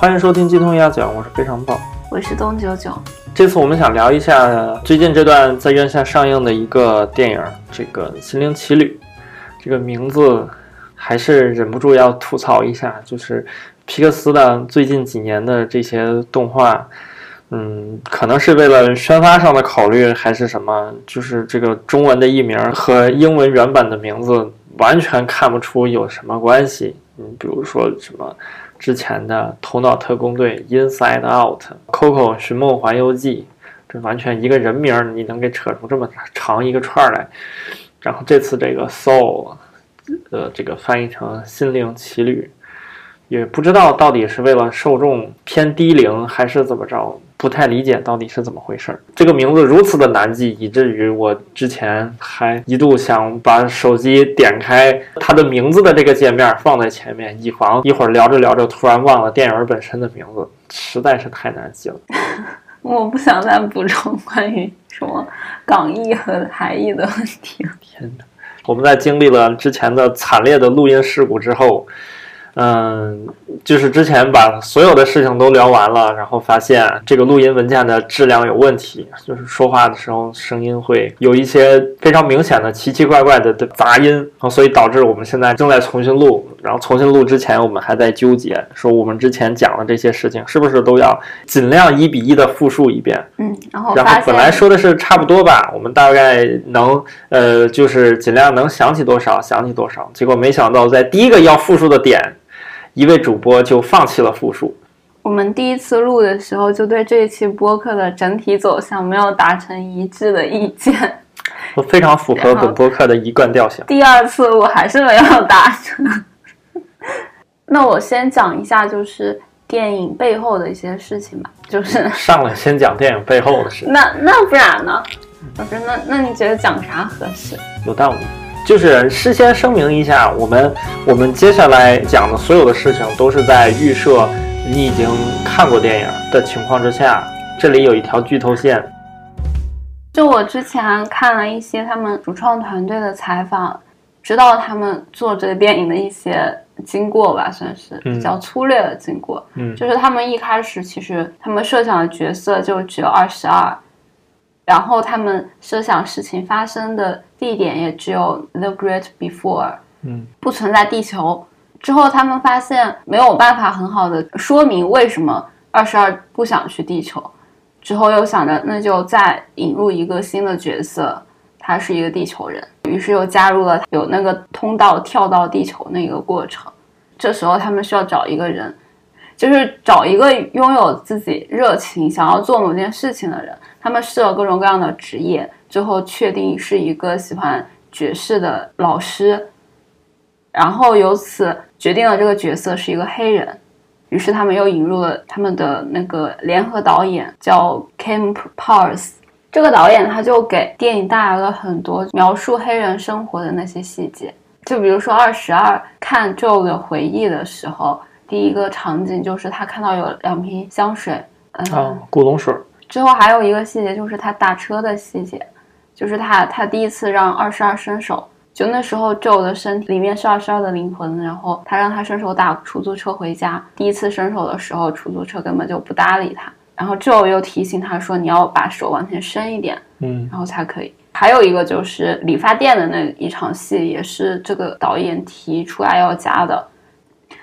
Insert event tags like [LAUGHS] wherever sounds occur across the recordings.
欢迎收听鸡同鸭讲，我是非常棒，我是东九九。这次我们想聊一下最近这段在院线上映的一个电影，这个《心灵奇旅》。这个名字还是忍不住要吐槽一下，就是皮克斯的最近几年的这些动画，嗯，可能是为了宣发上的考虑，还是什么，就是这个中文的译名和英文原版的名字完全看不出有什么关系。嗯，比如说什么。之前的《头脑特工队》Inside Out、Coco 寻梦环游记，这完全一个人名，你能给扯出这么长一个串来？然后这次这个 Soul，呃，这个翻译成心灵奇旅，也不知道到底是为了受众偏低龄还是怎么着。不太理解到底是怎么回事儿。这个名字如此的难记，以至于我之前还一度想把手机点开它的名字的这个界面放在前面，以防一会儿聊着聊着突然忘了电影本身的名字，实在是太难记了。我不想再补充关于什么港译和台译的问题了。[LAUGHS] 天哪！我们在经历了之前的惨烈的录音事故之后。嗯，就是之前把所有的事情都聊完了，然后发现这个录音文件的质量有问题，就是说话的时候声音会有一些非常明显的奇奇怪怪的的杂音，然后所以导致我们现在正在重新录，然后重新录之前我们还在纠结，说我们之前讲的这些事情是不是都要尽量一比一的复述一遍？嗯，然后然后本来说的是差不多吧，我们大概能呃就是尽量能想起多少想起多少，结果没想到在第一个要复述的点。一位主播就放弃了复述。我们第一次录的时候，就对这一期播客的整体走向没有达成一致的意见。我非常符合本播客的一贯调性。第二次我还是没有达成。[LAUGHS] 那我先讲一下，就是电影背后的一些事情吧。就是 [LAUGHS] 上来先讲电影背后的事。那那不然呢？老师那那你觉得讲啥合适？有道理。就是事先声明一下，我们我们接下来讲的所有的事情都是在预设你已经看过电影的情况之下。这里有一条剧透线。就我之前看了一些他们主创团队的采访，知道他们做这个电影的一些经过吧，算是比较粗略的经过。嗯，就是他们一开始其实他们设想的角色就只有二十二。然后他们设想事情发生的地点也只有 The Great Before，嗯，不存在地球。之后他们发现没有办法很好的说明为什么二十二不想去地球。之后又想着那就再引入一个新的角色，他是一个地球人。于是又加入了有那个通道跳到地球那个过程。这时候他们需要找一个人，就是找一个拥有自己热情、想要做某件事情的人。他们试了各种各样的职业，最后确定是一个喜欢爵士的老师，然后由此决定了这个角色是一个黑人。于是他们又引入了他们的那个联合导演，叫 Camp Pars。这个导演他就给电影带来了很多描述黑人生活的那些细节，就比如说二十二看 Joe 的回忆的时候，第一个场景就是他看到有两瓶香水，嗯，古龙水。之后还有一个细节，就是他打车的细节，就是他他第一次让二十二伸手，就那时候 Joe 的身体里面是二十二的灵魂，然后他让他伸手打出租车回家。第一次伸手的时候，出租车根本就不搭理他，然后 Joe 又提醒他说：“你要把手往前伸一点，嗯，然后才可以。”还有一个就是理发店的那一场戏，也是这个导演提出来要加的。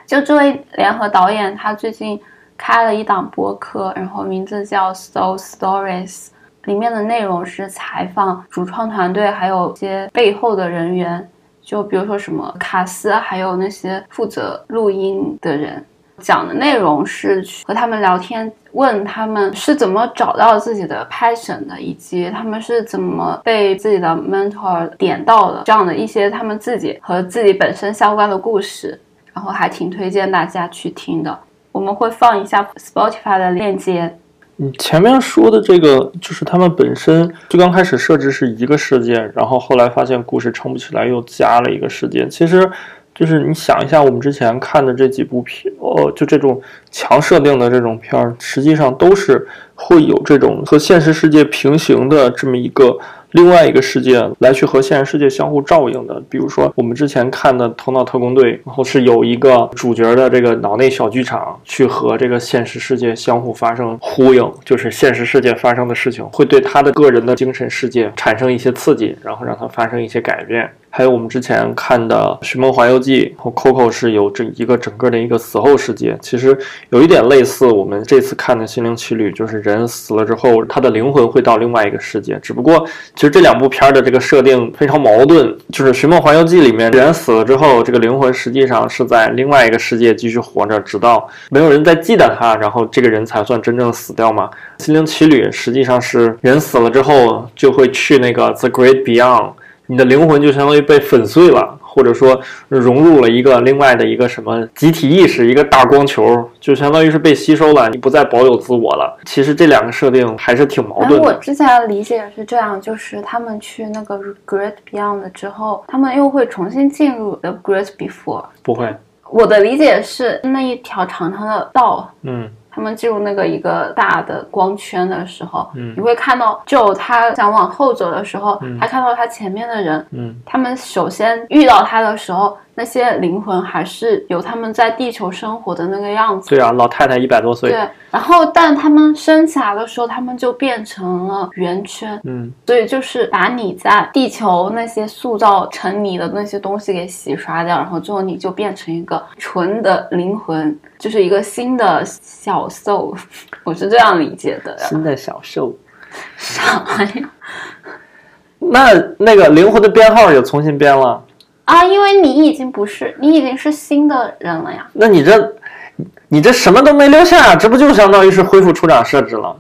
就这位联合导演，他最近。开了一档播客，然后名字叫 Soul Stories，里面的内容是采访主创团队，还有一些背后的人员，就比如说什么卡斯，还有那些负责录音的人，讲的内容是去和他们聊天，问他们是怎么找到自己的 passion 的，以及他们是怎么被自己的 mentor 点到的，这样的一些他们自己和自己本身相关的故事，然后还挺推荐大家去听的。我们会放一下 Spotify 的链接。你前面说的这个，就是他们本身就刚开始设置是一个事件，然后后来发现故事撑不起来，又加了一个事件。其实，就是你想一下，我们之前看的这几部片，呃，就这种强设定的这种片儿，实际上都是会有这种和现实世界平行的这么一个另外一个世界来去和现实世界相互照应的。比如说我们之前看的《头脑特工队》，然后是有一个主角的这个脑内小剧场去和这个现实世界相互发生呼应，就是现实世界发生的事情会对他的个人的精神世界产生一些刺激，然后让他发生一些改变。还有我们之前看的《寻梦环游记》和 Coco 是有这一个整个的一个死后世界，其实有一点类似我们这次看的《心灵奇旅》，就是人死了之后，他的灵魂会到另外一个世界。只不过，其实这两部片的这个设定非常矛盾，就是《寻梦环游记》里面人死了之后，这个灵魂实际上是在另外一个世界继续活着，直到没有人再记得他，然后这个人才算真正死掉嘛。《心灵奇旅》实际上是人死了之后就会去那个 The Great Beyond。你的灵魂就相当于被粉碎了，或者说融入了一个另外的一个什么集体意识，一个大光球，就相当于是被吸收了，你不再保有自我了。其实这两个设定还是挺矛盾的。我之前的理解是这样，就是他们去那个 Great Beyond 之后，他们又会重新进入 The Great Before。不会，我的理解是那一条长长的道，嗯。他们进入那个一个大的光圈的时候，嗯，你会看到，就他想往后走的时候，他看到他前面的人，嗯，他们首先遇到他的时候。那些灵魂还是有他们在地球生活的那个样子。对啊，老太太一百多岁。对，然后但他们升起来的时候，他们就变成了圆圈。嗯，所以就是把你在地球那些塑造成你的那些东西给洗刷掉，然后最后你就变成一个纯的灵魂，就是一个新的小 soul。[LAUGHS] 我是这样理解的。新的小 soul。啥呀？[LAUGHS] 那那个灵魂的编号也重新编了。啊，因为你已经不是，你已经是新的人了呀。那你这，你这什么都没留下，这不就相当于是恢复出厂设置了？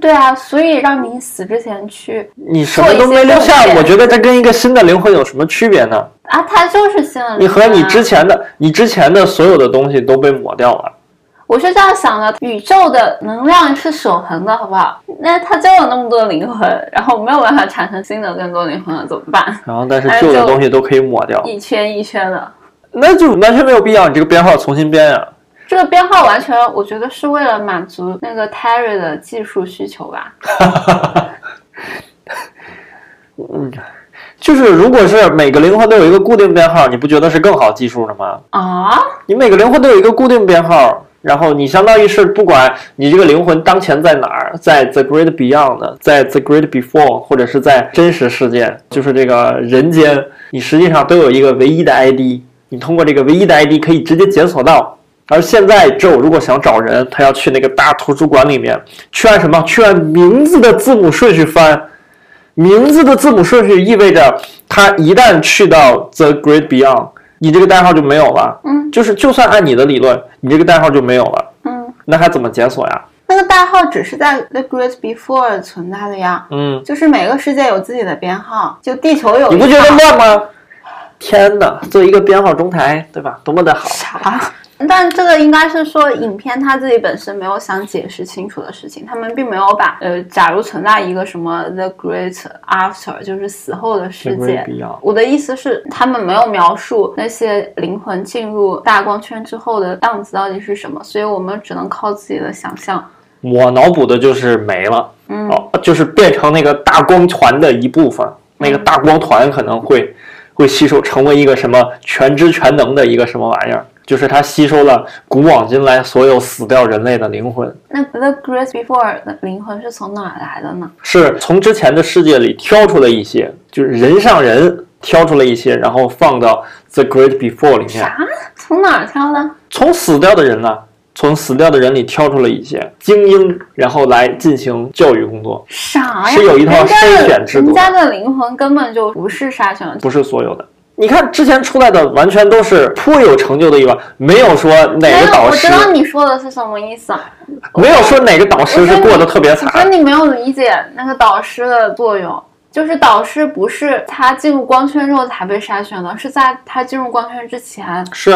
对啊，所以让你死之前去，你什么都没留下，我觉得这跟一个新的灵魂有什么区别呢？啊，它就是新的灵魂。你和你之前的，你之前的所有的东西都被抹掉了。我是这样想的，宇宙的能量是守恒的，好不好？那它就有那么多灵魂，然后没有办法产生新的更多灵魂了，怎么办？然后，但是旧的东西都可以抹掉，一圈一圈的，那就完全没有必要你这个编号重新编呀。这个编号完全，我觉得是为了满足那个 Terry 的技术需求吧。嗯，[LAUGHS] 就是如果是每个灵魂都有一个固定编号，你不觉得是更好技术的吗？啊？你每个灵魂都有一个固定编号。然后你相当于是，不管你这个灵魂当前在哪儿，在 The Great Beyond，在 The Great Before，或者是在真实世界，就是这个人间，你实际上都有一个唯一的 ID，你通过这个唯一的 ID 可以直接检索到。而现在，Joe 如果想找人，他要去那个大图书馆里面，去按什么？去按名字的字母顺序翻。名字的字母顺序意味着，他一旦去到 The Great Beyond。你这个代号就没有了，嗯，就是就算按你的理论，你这个代号就没有了，嗯，那还怎么检索呀？那个代号只是在 The Great Before 存在的呀，嗯，就是每个世界有自己的编号，就地球有，你不觉得乱吗？天哪，做一个编号中台，对吧？多么的好。啥？但这个应该是说，影片他自己本身没有想解释清楚的事情，他们并没有把呃，假如存在一个什么 The Great After，就是死后的世界。我的意思是，他们没有描述那些灵魂进入大光圈之后的样子到底是什么，所以我们只能靠自己的想象。我脑补的就是没了，嗯，哦，就是变成那个大光团的一部分，那个大光团可能会会吸收成为一个什么全知全能的一个什么玩意儿。就是它吸收了古往今来所有死掉人类的灵魂。那 The Great Before 的灵魂是从哪来的呢？是从之前的世界里挑出了一些，就是人上人挑出了一些，然后放到 The Great Before 里面。啥？从哪挑的？从死掉的人呢？从死掉的人里挑出了一些精英，然后来进行教育工作。啥呀？是有一套筛选制度。人家的灵魂根本就不是筛选，不是所有的。你看之前出来的完全都是颇有成就的一个，没有说哪个导师。我知道你说的是什么意思啊。没有说哪个导师是过得特别惨。我觉得你没有理解那个导师的作用。就是导师不是他进入光圈之后才被筛选的，是在他进入光圈之前。是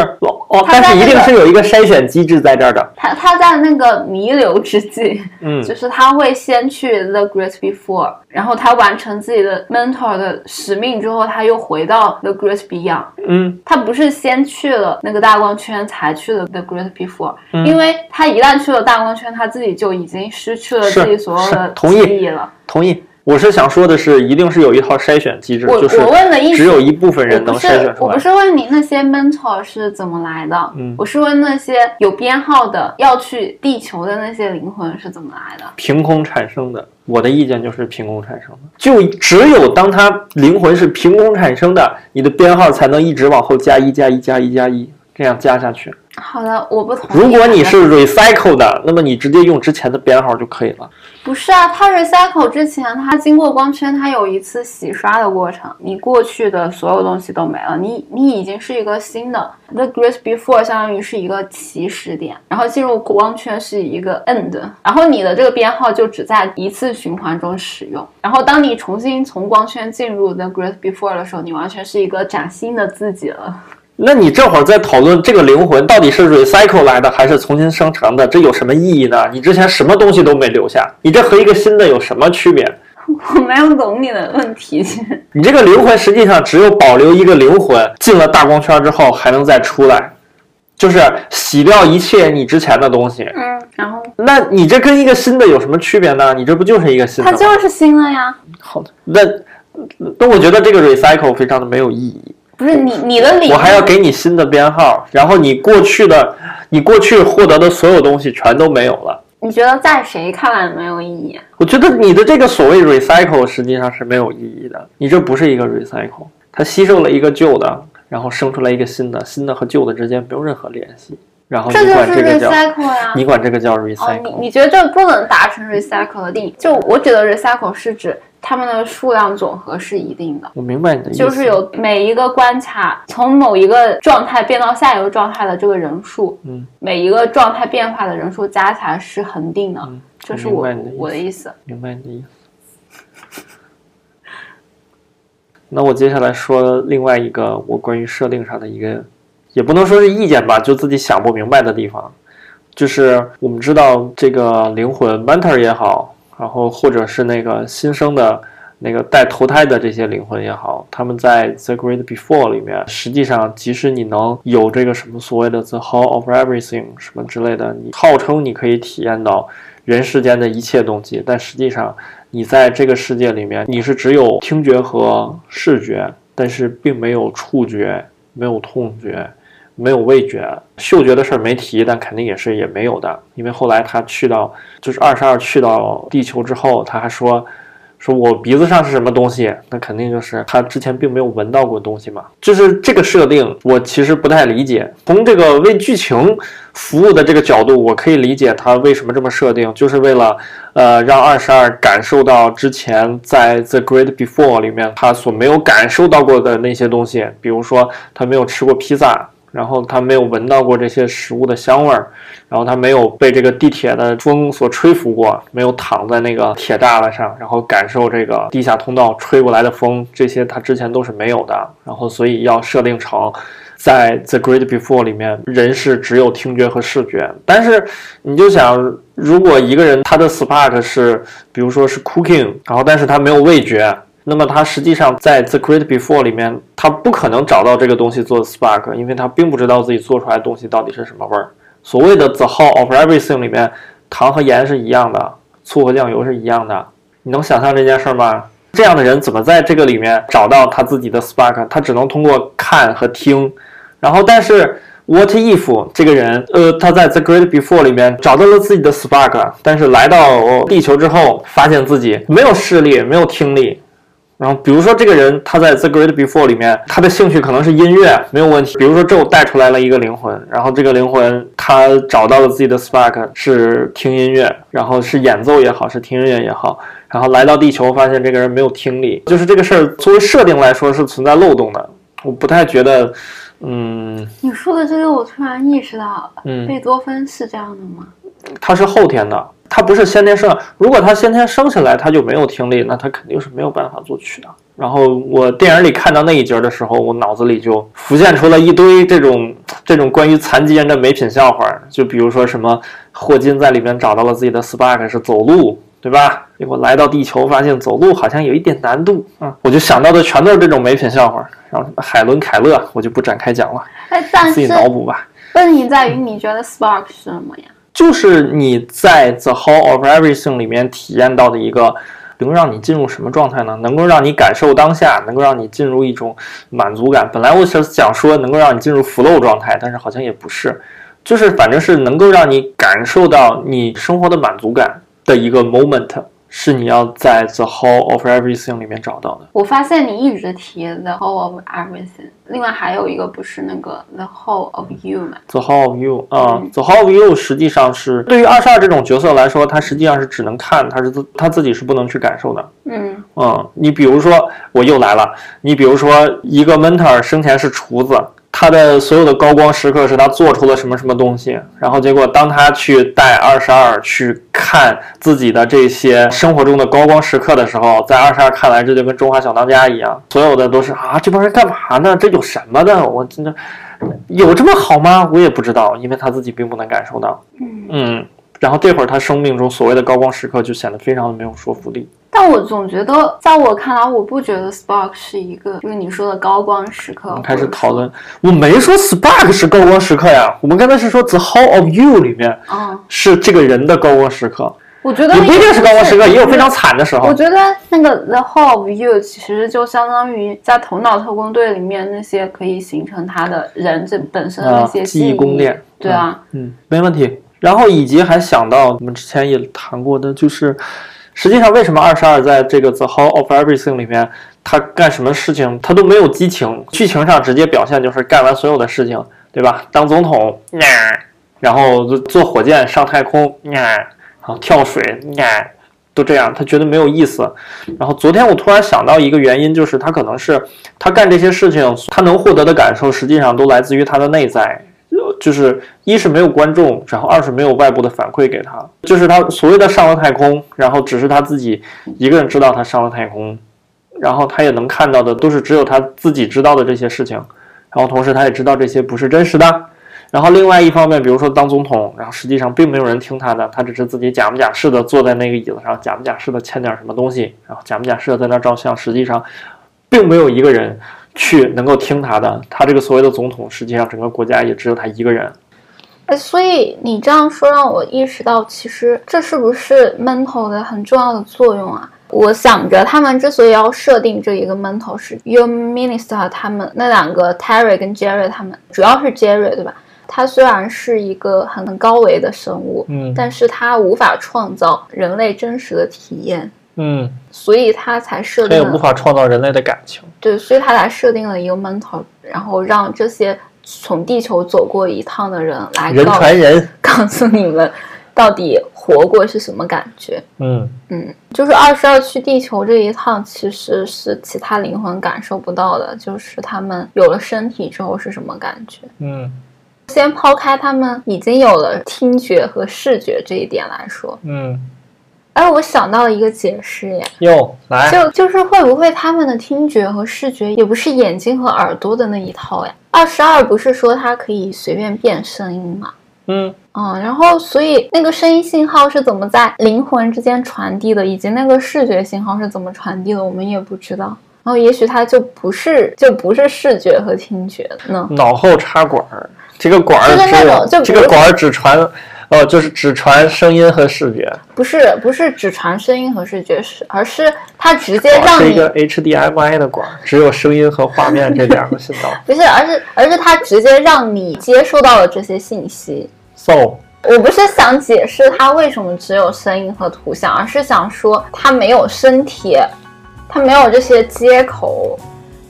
哦，但是一定是有一个筛选机制在这儿的。他他在那个弥留之际，嗯，[LAUGHS] 就是他会先去 The Great Before，然后他完成自己的 mentor 的使命之后，他又回到 The Great Beyond。嗯，他不是先去了那个大光圈才去了 The Great Before，因为他一旦去了大光圈，他自己就已经失去了自己所有的记忆了。同意。我是想说的是，一定是有一套筛选机制，我就是我问的意思只有一部分人能筛选出来。我不是问你那些 mentor 是怎么来的，嗯我是问那些有编号的要去地球的那些灵魂是怎么来的。凭空产生的。我的意见就是凭空产生的，就只有当它灵魂是凭空产生的，你的编号才能一直往后加一加一加一加一，这样加下去。好的，我不同意。如果你是 recycle 的，那么你直接用之前的编号就可以了。不是啊，它 recycle 之前，它经过光圈，它有一次洗刷的过程，你过去的所有东西都没了，你你已经是一个新的。The grace before 相当于是一个起始点，然后进入光圈是一个 end，然后你的这个编号就只在一次循环中使用。然后当你重新从光圈进入 The grace before 的时候，你完全是一个崭新的自己了。那你这会儿在讨论这个灵魂到底是 recycle 来的还是重新生成的，这有什么意义呢？你之前什么东西都没留下，你这和一个新的有什么区别？[LAUGHS] 我没有懂你的问题。[LAUGHS] 你这个灵魂实际上只有保留一个灵魂，进了大光圈之后还能再出来，就是洗掉一切你之前的东西。嗯，然后那你这跟一个新的有什么区别呢？你这不就是一个新的？它就是新的呀。好的，那那我觉得这个 recycle 非常的没有意义。不是你你的理我还要给你新的编号，然后你过去的你过去获得的所有东西全都没有了。你觉得在谁看来没有意义？我觉得你的这个所谓 recycle 实际上是没有意义的，你这不是一个 recycle，它吸收了一个旧的，然后生出来一个新的，新的和旧的之间没有任何联系，然后你这就是管这个叫 recycle 呀。你管这个叫哦，你 recycle，、你觉得这不能达成 recycle 的定义？就我觉得 recycle 是指它们的数量总和是一定的，我明白你的意思，就是有每一个关卡从某一个状态变到下一个状态的这个人数，嗯，每一个状态变化的人数加起来是恒定的，嗯这是我我的意思。明白你的意思。那我接下来说另外一个我关于设定上的一个，也不能说是意见吧，就自己想不明白的地方，就是我们知道这个灵魂 mentor 也好，然后或者是那个新生的那个带投胎的这些灵魂也好，他们在 The Great Before 里面，实际上即使你能有这个什么所谓的 The Hall of Everything 什么之类的，你号称你可以体验到人世间的一切东西，但实际上你在这个世界里面，你是只有听觉和视觉，但是并没有触觉，没有痛觉。没有味觉，嗅觉的事儿没提，但肯定也是也没有的，因为后来他去到就是二十二去到地球之后，他还说说我鼻子上是什么东西，那肯定就是他之前并没有闻到过东西嘛。就是这个设定，我其实不太理解。从这个为剧情服务的这个角度，我可以理解他为什么这么设定，就是为了呃让二十二感受到之前在 The Great Before 里面他所没有感受到过的那些东西，比如说他没有吃过披萨。然后他没有闻到过这些食物的香味儿，然后他没有被这个地铁的风所吹拂过，没有躺在那个铁栅栏上，然后感受这个地下通道吹过来的风，这些他之前都是没有的。然后所以要设定成，在 The Great Before 里面，人是只有听觉和视觉。但是你就想，如果一个人他的 spark 是，比如说是 cooking，然后但是他没有味觉。那么他实际上在 The Great Before 里面，他不可能找到这个东西做 spark，因为他并不知道自己做出来的东西到底是什么味儿。所谓的 The Hall of Everything 里面，糖和盐是一样的，醋和酱油是一样的。你能想象这件事吗？这样的人怎么在这个里面找到他自己的 spark？他只能通过看和听。然后，但是 What if 这个人，呃，他在 The Great Before 里面找到了自己的 spark，但是来到地球之后，发现自己没有视力，没有听力。然后，比如说这个人他在 The Great Before 里面，他的兴趣可能是音乐，没有问题。比如说这我带出来了一个灵魂，然后这个灵魂他找到了自己的 spark 是听音乐，然后是演奏也好，是听音乐也好，然后来到地球发现这个人没有听力，就是这个事儿作为设定来说是存在漏洞的。我不太觉得，嗯你说的这个，我突然意识到，嗯，贝多芬是这样的吗？他是后天的，他不是先天生的。如果他先天生下来他就没有听力，那他肯定是没有办法作曲的。然后我电影里看到那一节的时候，我脑子里就浮现出了一堆这种这种关于残疾人的美品笑话，就比如说什么霍金在里面找到了自己的 spark 是走路，对吧？结果来到地球发现走路好像有一点难度啊，我就想到的全都是这种美品笑话。然后什么海伦凯勒，我就不展开讲了，哎，但自己脑补吧。问题在于，你觉得 spark 是什么呀？就是你在 The Whole of Everything 里面体验到的一个能够让你进入什么状态呢？能够让你感受当下，能够让你进入一种满足感。本来我是想说能够让你进入 flow 状态，但是好像也不是，就是反正是能够让你感受到你生活的满足感的一个 moment。是你要在 The Whole of Everything 里面找到的。我发现你一直提 The Whole of Everything，另外还有一个不是那个 The Whole of You 吗？The Whole of You 啊，The Whole of You 实际上是对于二十二这种角色来说，他实际上是只能看，他是自他自己是不能去感受的。嗯嗯，你比如说我又来了，你比如说一个 Mentor 生前是厨子。他的所有的高光时刻是他做出了什么什么东西，然后结果当他去带二十二去看自己的这些生活中的高光时刻的时候，在二十二看来，这就跟中华小当家一样，所有的都是啊，这帮人干嘛呢？这有什么的？我真的有这么好吗？我也不知道，因为他自己并不能感受到。嗯。然后这会儿他生命中所谓的高光时刻就显得非常的没有说服力。但我总觉得，在我看来，我不觉得 Spark 是一个就是你说的高光时刻。我们开始讨论，我没说 Spark 是高光时刻呀，我们刚才是说 The How of You 里面，嗯，是这个人的高光时刻。我觉得也不一定是高光时刻，也有非常惨的时候。我觉得那个 The How of You 其实就相当于在头脑特工队里面那些可以形成他的人这本身的那些记忆宫殿。对啊，嗯，没问题。然后以及还想到我们之前也谈过的，就是实际上为什么二十二在这个 The How of Everything 里面，他干什么事情他都没有激情，剧情上直接表现就是干完所有的事情，对吧？当总统，然后坐火箭上太空，然后跳水，都这样，他觉得没有意思。然后昨天我突然想到一个原因，就是他可能是他干这些事情，他能获得的感受实际上都来自于他的内在。就是一是没有观众，然后二是没有外部的反馈给他，就是他所谓的上了太空，然后只是他自己一个人知道他上了太空，然后他也能看到的都是只有他自己知道的这些事情，然后同时他也知道这些不是真实的，然后另外一方面，比如说当总统，然后实际上并没有人听他的，他只是自己假模假式的坐在那个椅子上，假模假式的签点什么东西，然后假模假式的在那照相，实际上并没有一个人。去能够听他的，他这个所谓的总统，实际上整个国家也只有他一个人。哎，所以你这样说让我意识到，其实这是不是 mental 的很重要的作用啊？我想着他们之所以要设定这一个 mental，是 your minister 他们那两个 Terry 跟 Jerry 他们，主要是 Jerry 对吧？他虽然是一个很高维的生物，嗯，但是他无法创造人类真实的体验。嗯，所以他才设定，他也无法创造人类的感情。对，所以他才设定了一个 mentor，然后让这些从地球走过一趟的人来人传人，[LAUGHS] 告诉你们到底活过是什么感觉。嗯嗯，就是二十二去地球这一趟，其实是其他灵魂感受不到的，就是他们有了身体之后是什么感觉。嗯，先抛开他们已经有了听觉和视觉这一点来说，嗯。哎，我想到了一个解释耶，哟，来，就就是会不会他们的听觉和视觉也不是眼睛和耳朵的那一套呀？二十二不是说它可以随便变声音吗？嗯嗯，然后所以那个声音信号是怎么在灵魂之间传递的，以及那个视觉信号是怎么传递的，我们也不知道。然后也许它就不是就不是视觉和听觉呢？脑后插管儿，这个管儿只这个管儿只传。哦，就是只传声音和视觉，不是不是只传声音和视觉，是而是它直接让你是一个 HDMI 的管，只有声音和画面这两个信道。[LAUGHS] 不是，而是而是它直接让你接收到了这些信息。So，我不是想解释它为什么只有声音和图像，而是想说它没有身体，它没有这些接口，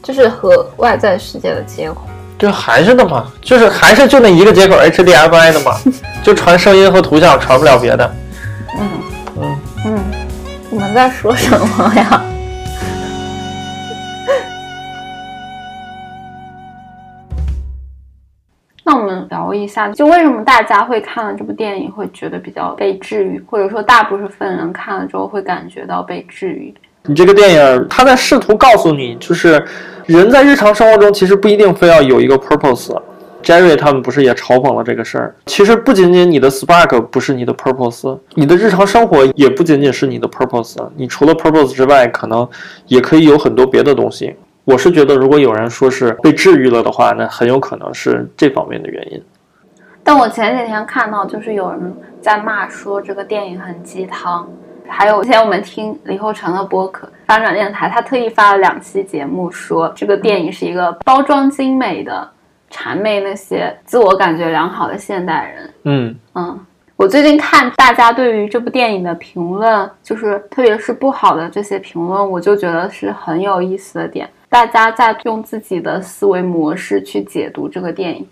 就是和外在世界的接口。就还是的嘛，就是还是就那一个接口 HDMI 的嘛，[LAUGHS] 就传声音和图像，传不了别的。嗯嗯嗯，你们在说什么呀？[LAUGHS] 那我们聊一下，就为什么大家会看了这部电影会觉得比较被治愈，或者说大部分人看了之后会感觉到被治愈？你这个电影，他在试图告诉你，就是人在日常生活中其实不一定非要有一个 purpose。Jerry 他们不是也嘲讽了这个事儿？其实不仅仅你的 spark 不是你的 purpose，你的日常生活也不仅仅是你的 purpose。你除了 purpose 之外，可能也可以有很多别的东西。我是觉得，如果有人说是被治愈了的话，那很有可能是这方面的原因。但我前几天看到，就是有人在骂说这个电影很鸡汤。还有以前我们听李厚成的播客翻转电台，他特意发了两期节目，说这个电影是一个包装精美的谄媚那些自我感觉良好的现代人。嗯嗯，我最近看大家对于这部电影的评论，就是特别是不好的这些评论，我就觉得是很有意思的点。大家在用自己的思维模式去解读这个电影，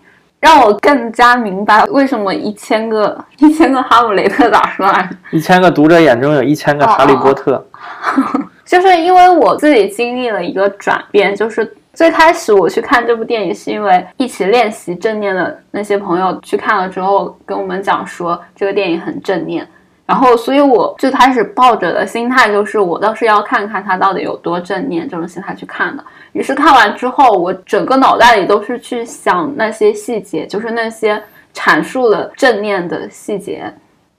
让我更加明白为什么一千个 [LAUGHS] 一千个哈姆雷特咋说来着？一千个读者眼中有一千个哈利波特。[LAUGHS] 就是因为我自己经历了一个转变，就是最开始我去看这部电影是因为一起练习正念的那些朋友去看了之后跟我们讲说这个电影很正念。然后，所以我最开始抱着的心态就是，我倒是要看看他到底有多正念这种心态去看的。于是看完之后，我整个脑袋里都是去想那些细节，就是那些阐述了正念的细节。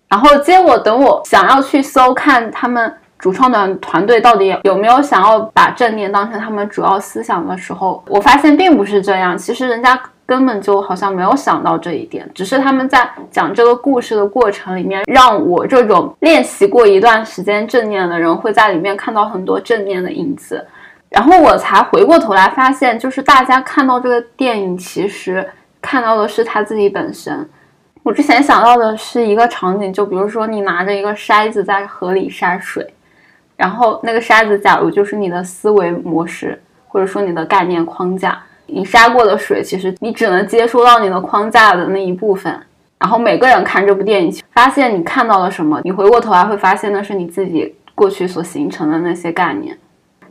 然后结果等我想要去搜看他们主创的团队到底有没有想要把正念当成他们主要思想的时候，我发现并不是这样。其实人家。根本就好像没有想到这一点，只是他们在讲这个故事的过程里面，让我这种练习过一段时间正念的人会在里面看到很多正念的影子，然后我才回过头来发现，就是大家看到这个电影，其实看到的是他自己本身。我之前想到的是一个场景，就比如说你拿着一个筛子在河里筛水，然后那个筛子假如就是你的思维模式，或者说你的概念框架。你筛过的水，其实你只能接收到你的框架的那一部分。然后每个人看这部电影，发现你看到了什么，你回过头来会发现那是你自己过去所形成的那些概念。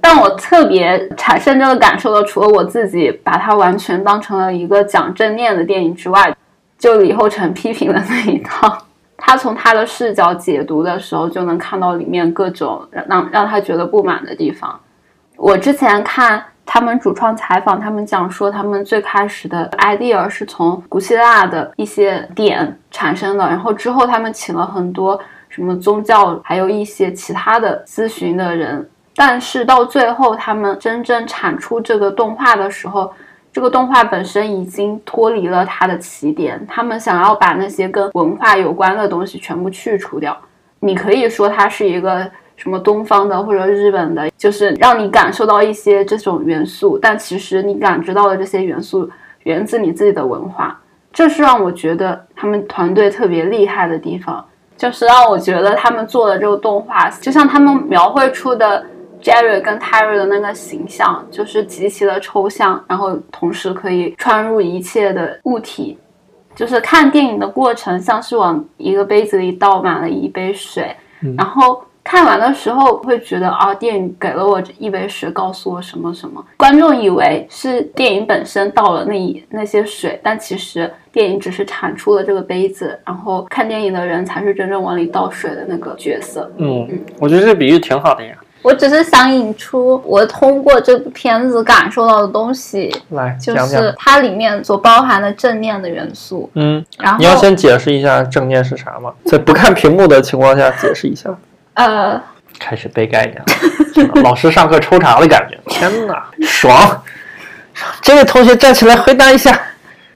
让我特别产生这个感受的，除了我自己把它完全当成了一个讲正念的电影之外，就李厚成批评的那一套，他从他的视角解读的时候，就能看到里面各种让让他觉得不满的地方。我之前看。他们主创采访，他们讲说，他们最开始的 idea 是从古希腊的一些点产生的，然后之后他们请了很多什么宗教，还有一些其他的咨询的人，但是到最后他们真正产出这个动画的时候，这个动画本身已经脱离了它的起点，他们想要把那些跟文化有关的东西全部去除掉。你可以说它是一个。什么东方的或者日本的，就是让你感受到一些这种元素，但其实你感知到的这些元素源自你自己的文化，这是让我觉得他们团队特别厉害的地方，就是让我觉得他们做的这个动画，就像他们描绘出的 Jerry 跟 Terry 的那个形象，就是极其的抽象，然后同时可以穿入一切的物体，就是看电影的过程像是往一个杯子里倒满了一杯水，然后。看完的时候会觉得啊，电影给了我一杯水，告诉我什么什么。观众以为是电影本身倒了那一那些水，但其实电影只是产出了这个杯子，然后看电影的人才是真正往里倒水的那个角色。嗯，我觉得这比喻挺好的呀。我只是想引出我通过这部片子感受到的东西，来，就是它里面所包含的正念的元素。嗯，然后你要先解释一下正念是啥吗？在不看屏幕的情况下解释一下。呃，开始背概念了，老师上课抽查的感觉，[LAUGHS] 天哪，爽！这位同学站起来回答一下。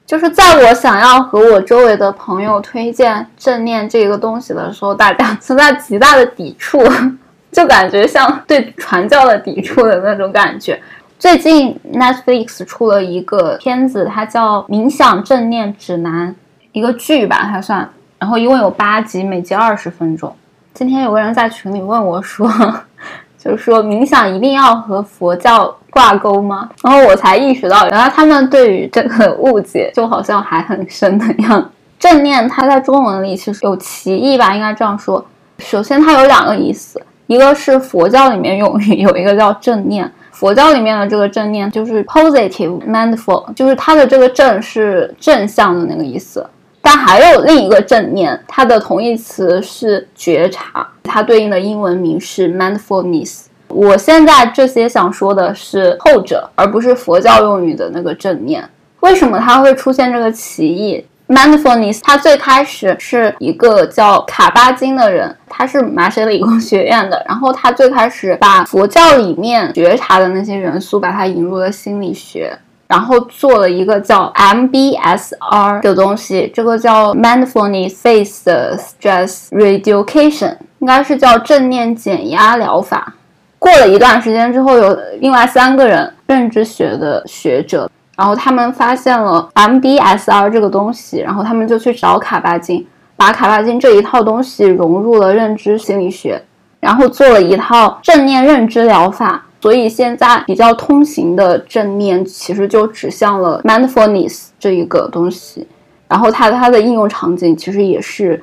就是在我想要和我周围的朋友推荐正念这个东西的时候，大家存在极大的抵触，[LAUGHS] 就感觉像对传教的抵触的那种感觉。最近 Netflix 出了一个片子，它叫《冥想正念指南》，一个剧吧，它算，然后一共有八集，每集二十分钟。今天有个人在群里问我，说，[LAUGHS] 就是说冥想一定要和佛教挂钩吗？然后我才意识到，原来他们对于这个误解就好像还很深的样。正念它在中文里其实有歧义吧，应该这样说。首先它有两个意思，一个是佛教里面用有一个叫正念，佛教里面的这个正念就是 positive mindful，就是它的这个正是正向的那个意思。但还有另一个正念，它的同义词是觉察，它对应的英文名是 mindfulness。我现在这些想说的是后者，而不是佛教用语的那个正念。为什么它会出现这个歧义？mindfulness 它最开始是一个叫卡巴金的人，他是麻省理工学院的，然后他最开始把佛教里面觉察的那些元素，把它引入了心理学。然后做了一个叫 MBSR 的东西，这个叫 Mindfulness Based Stress Reduction，应该是叫正念减压疗法。过了一段时间之后，有另外三个人认知学的学者，然后他们发现了 MBSR 这个东西，然后他们就去找卡巴金，把卡巴金这一套东西融入了认知心理学，然后做了一套正念认知疗法。所以现在比较通行的正念其实就指向了 mindfulness 这一个东西，然后它它的应用场景其实也是。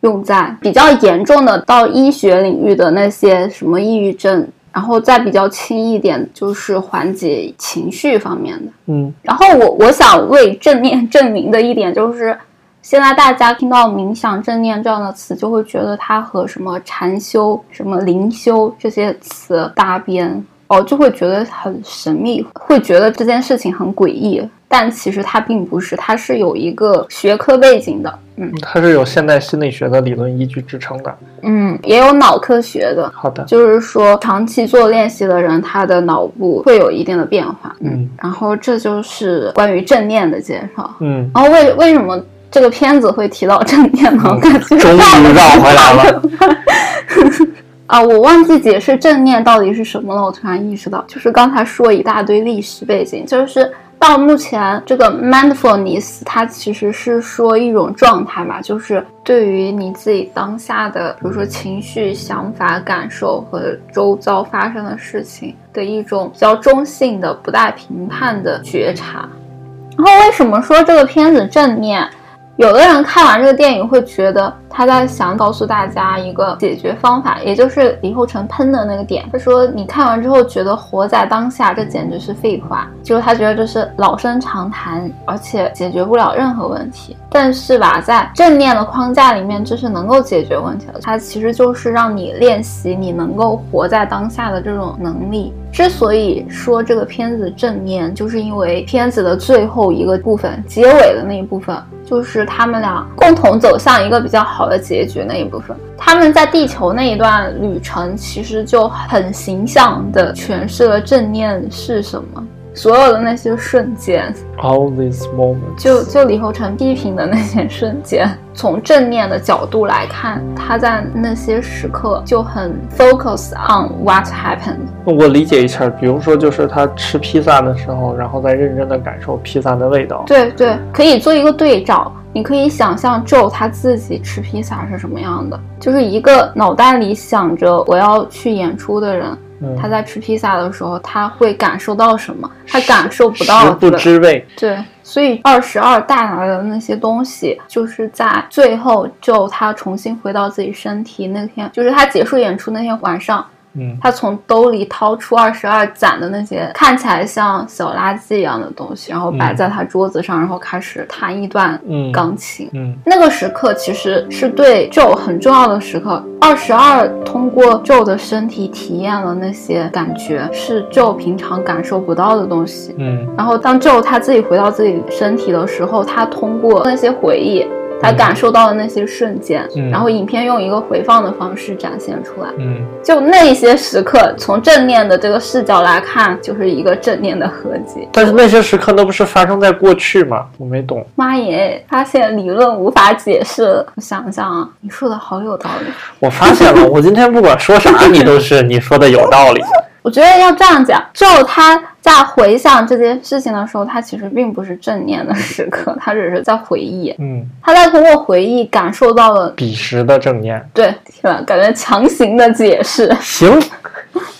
用在比较严重的到医学领域的那些什么抑郁症，然后再比较轻一点就是缓解情绪方面的。嗯，然后我我想为正念证明的一点就是，现在大家听到冥想、正念这样的词，就会觉得它和什么禅修、什么灵修这些词搭边。哦，就会觉得很神秘，会觉得这件事情很诡异，但其实它并不是，它是有一个学科背景的，嗯，它是有现代心理学的理论依据支撑的，嗯，也有脑科学的，好的，就是说长期做练习的人，他的脑部会有一定的变化，嗯，然后这就是关于正念的介绍，嗯，然后为为什么这个片子会提到正念呢？感觉终于绕回来了。[LAUGHS] 啊，我忘记解释正念到底是什么了。我突然意识到，就是刚才说一大堆历史背景，就是到目前这个 mindfulness，它其实是说一种状态吧，就是对于你自己当下的，比如说情绪、想法、感受和周遭发生的事情的一种比较中性的、不带评判的觉察。然后为什么说这个片子正念？有的人看完这个电影会觉得他在想告诉大家一个解决方法，也就是李厚成喷的那个点。他说你看完之后觉得活在当下，这简直是废话，就是他觉得这是老生常谈，而且解决不了任何问题。但是吧，在正念的框架里面，这是能够解决问题的。它其实就是让你练习你能够活在当下的这种能力。之所以说这个片子正念，就是因为片子的最后一个部分，结尾的那一部分。就是他们俩共同走向一个比较好的结局那一部分，他们在地球那一段旅程，其实就很形象的诠释了正念是什么。所有的那些瞬间，all these moments，就就李厚成批评的那些瞬间，从正面的角度来看，他在那些时刻就很 focus on what happened。我理解一下，比如说就是他吃披萨的时候，然后再认真的感受披萨的味道。对对，可以做一个对照，你可以想象 Joe 他自己吃披萨是什么样的，就是一个脑袋里想着我要去演出的人。他在吃披萨的时候，他会感受到什么？他感受不到。食不知味。对，所以二十二带来的那些东西，就是在最后，就他重新回到自己身体那天，就是他结束演出那天晚上。嗯，他从兜里掏出二十二攒的那些看起来像小垃圾一样的东西，然后摆在他桌子上，然后开始弹一段钢琴。嗯，那个时刻其实是对 Joe 很重要的时刻。二十二通过 Joe 的身体体验了那些感觉，是 Joe 平常感受不到的东西。嗯，然后当 Joe 他自己回到自己身体的时候，他通过那些回忆。他感受到的那些瞬间，然后影片用一个回放的方式展现出来。嗯，就那些时刻，从正念的这个视角来看，就是一个正念的合集。但是那些时刻，那不是发生在过去吗？我没懂。妈耶！发现理论无法解释了。我想想啊，你说的好有道理。我发现了，我今天不管说啥，你都是你说的有道理。我觉得要这样讲，就他在回想这件事情的时候，他其实并不是正念的时刻，他只是在回忆。嗯，他在通过回忆感受到了彼时的正念。对，天呐？感觉强行的解释。行。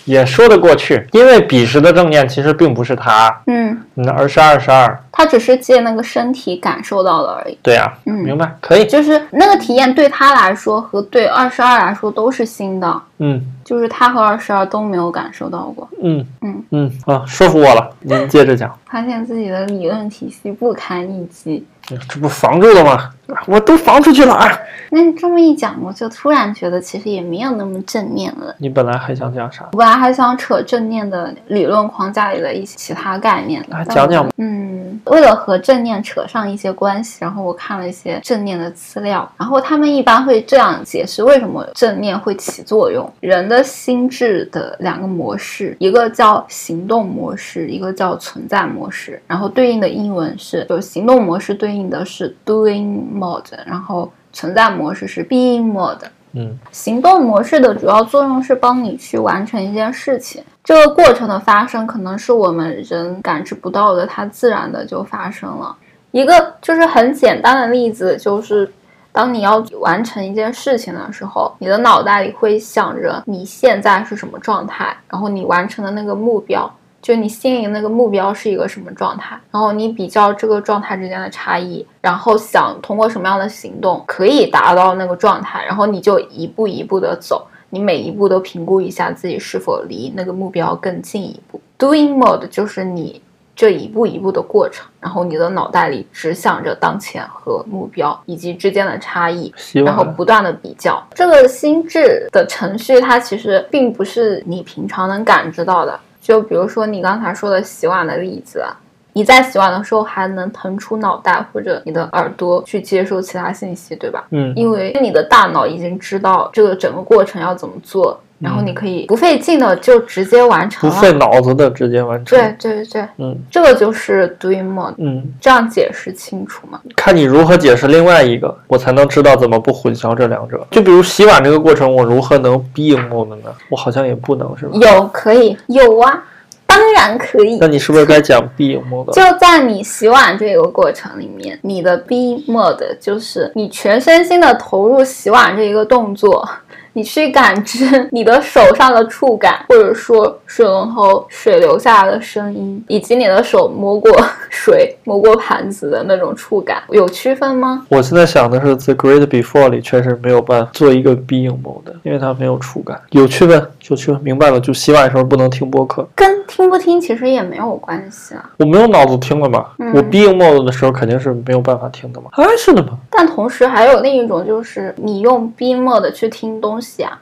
也说得过去，因为彼时的正念其实并不是他，嗯，嗯，而是二十二，他只是借那个身体感受到了而已。对啊，嗯，明白，可以，就是那个体验对他来说和对二十二来说都是新的，嗯，就是他和二十二都没有感受到过，嗯。嗯。嗯，啊，说服我了，您接着讲，发现自己的理论体系不堪一击。这不防住了吗？我都防出去了啊！那你这么一讲，我就突然觉得其实也没有那么正面了。你本来还想讲啥？我本来还想扯正念的理论框架里的一些其他概念。来讲讲。嗯，为了和正念扯上一些关系，然后我看了一些正念的资料，然后他们一般会这样解释为什么正念会起作用。人的心智的两个模式，一个叫行动模式，一个叫存在模式，然后对应的英文是，就行动模式对应的是 doing mode，然后存在模式是 being mode。嗯行动模式的主要作用是帮你去完成一件事情，这个过程的发生可能是我们人感知不到的，它自然的就发生了。一个就是很简单的例子，就是当你要完成一件事情的时候，你的脑袋里会想着你现在是什么状态，然后你完成的那个目标。就你心里那个目标是一个什么状态，然后你比较这个状态之间的差异，然后想通过什么样的行动可以达到那个状态，然后你就一步一步的走，你每一步都评估一下自己是否离那个目标更进一步。Doing mode 就是你这一步一步的过程，然后你的脑袋里只想着当前和目标以及之间的差异，然后不断的比较。这个心智的程序它其实并不是你平常能感知到的。就比如说你刚才说的洗碗的例子，你在洗碗的时候还能腾出脑袋或者你的耳朵去接收其他信息，对吧？嗯因为你的大脑已经知道这个整个过程要怎么做，然后你可以不费劲的就直接完成。不费脑子的直接完成。对对对，嗯这个就是 doing more。嗯，这样解释清楚吗？看你如何解释另外一个，我才能知道怎么不混淆这两者。就比如洗碗这个过程，我如何能 being more 呢？我好像也不能，是吧？有可以有啊，当然可以那。你是不是该讲 being [LAUGHS] mode？就在你洗碗这个过程里面，你的 be mode 就是你全身心的投入洗碗这一个动作，你去感知 [LAUGHS] 你的手上的触感，或者说水龙头水流下来的声音，以及你的手摸过 [LAUGHS] 水、摸过盘子的那种触感，有区分吗？我现在想的是，《The Great Before》里确实没有办法做一个 being mode，因为它没有触感。有区分，就区分，明白了。就洗碗的时候不能听播客，跟听不听其实也没有关系啊。我没有脑子听了嘛。嗯我 being mode 的时候肯定是没有办法听的嘛。哎，是的嘛。但同时还有另一种，就是你用 be mode 去听东西啊，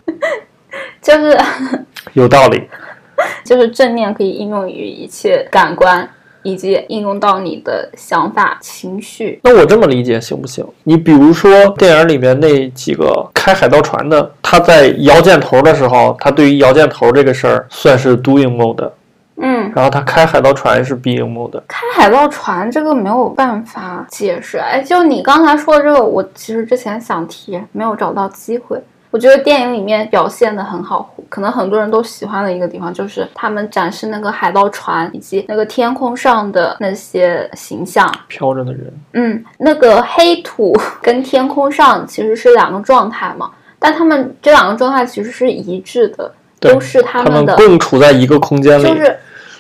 就是。有道理。就是正念可以应用于一切感官，以及应用到你的想法、情绪。那我这么理解行不行？你比如说电影里面那几个开海盗船的，他在摇箭头的时候，他对于摇箭头这个事儿算是 doing mode，嗯，然后他开海盗船是 being mode。开海盗船这个没有办法解释。哎，就你刚才说的这个，我其实之前想提，没有找到机会。我觉得电影里面表现的很好，可能很多人都喜欢的一个地方，就是他们展示那个海盗船以及那个天空上的那些形象。飘着的人，嗯，那个黑土跟天空上其实是两个状态嘛，但他们这两个状态其实是一致的，都是他他们的，共处在一个空间里。就是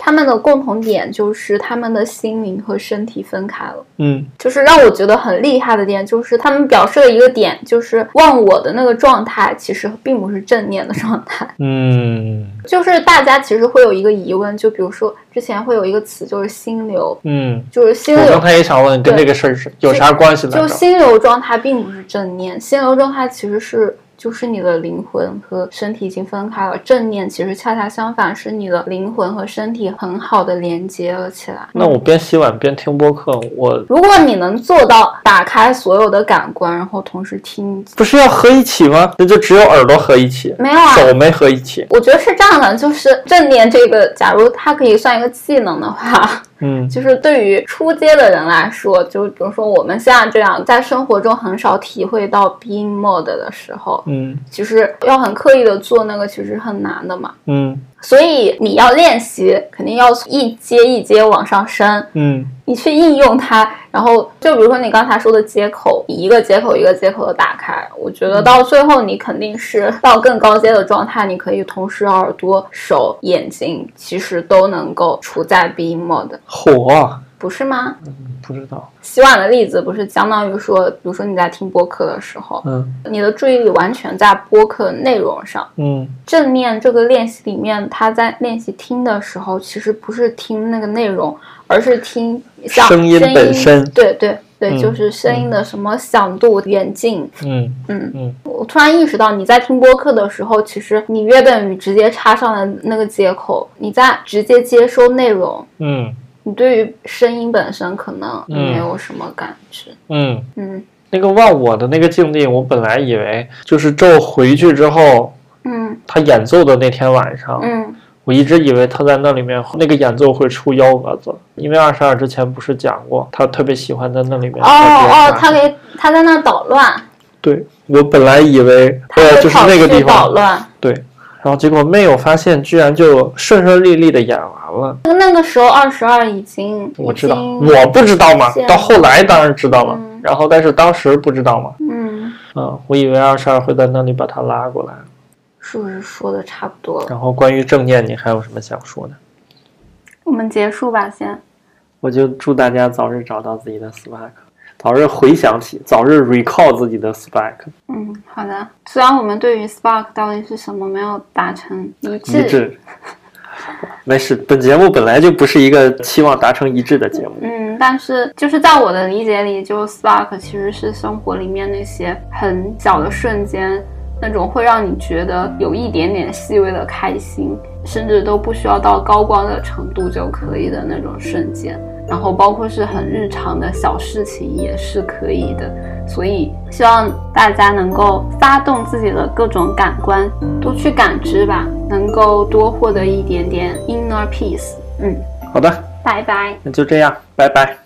他们的共同点就是他们的心灵和身体分开了。嗯就是让我觉得很厉害的点，就是他们表示的一个点，就是忘我的那个状态其实并不是正念的状态。嗯 [LAUGHS] 就是大家其实会有一个疑问，就比如说之前会有一个词就是心流，嗯。就是心流我刚才也想问，跟这个事儿是有啥关系的？就心流状态并不是正念，心流状态其实是就是你的灵魂和身体已经分开了。正念其实恰恰相反，是你的灵魂和身体很好的连接了起来。那我边洗碗边听播客，我如果你能做到打开所有的感官，然后同时听，不是要合一起吗？那就只有耳朵合一起，没有啊？手没合一起。我觉得是这样的，就是正念这个，假如它可以算一个技能的话，嗯。就是对于初阶的人来说，就比如说我们现在这样，在生活中很少体会到 being mode 的时候，嗯。其实要很刻意的做那个，其实很难的嘛。嗯所以你要练习，肯定要一阶一阶往上升，嗯。你去应用它，然后就比如说你刚才说的接口，一个接口一个接口的打开，我觉得到最后你肯定是到更高阶的状态，你可以同时耳朵、手、眼睛其实都能够处在 being mode，火啊，不是吗？不知道。洗碗的例子不是相当于说，比如说你在听播客的时候，嗯你的注意力完全在播客内容上。嗯正念这个练习里面，他在练习听的时候，其实不是听那个内容，而是听像声音本身对对对，嗯就是声音的什么响度、远近。嗯嗯嗯我突然意识到，你在听播客的时候，其实你约等于直接插上了那个接口，你在直接接收内容。嗯你对于声音本身可能嗯没有什么感觉。嗯，嗯那个忘我的那个境地，我本来以为就是咒回去之后，嗯他演奏的那天晚上，嗯我一直以为他在那里面那个演奏会出幺蛾子，因为二十二之前不是讲过，他特别喜欢在那里面哦哦，他他给他在那捣乱。对我本来以为他就是那个地方捣，乱。对，然后结果没有发现，居然就顺顺利利的演完了。那个时候二十二已经，我知道，我不知道嘛，到后来当然知道了，嗯然后但是当时不知道嘛，嗯，嗯，我以为二十二会在那里把他拉过来。是不是说的差不多了？然后关于正念，你还有什么想说的？我们结束吧，先。我就祝大家早日找到自己的 Spark，早日回想起，早日 recall 自己的 Spark 嗯，好的。虽然我们对于 Spark 到底是什么没有达成一致，一致。没事，本节目本来就不是一个期望达成一致的节目。嗯，但是就是在我的理解里，就 Spark 其实是生活里面那些很小的瞬间，那种会让你觉得有一点点细微的开心，甚至都不需要到高光的程度就可以的那种瞬间。然后包括是很日常的小事情也是可以的，所以希望大家能够发动自己的各种感官，多去感知吧，能够多获得一点点 inner peace。嗯，好的，拜拜。那就这样，拜拜。